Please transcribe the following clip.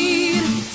need.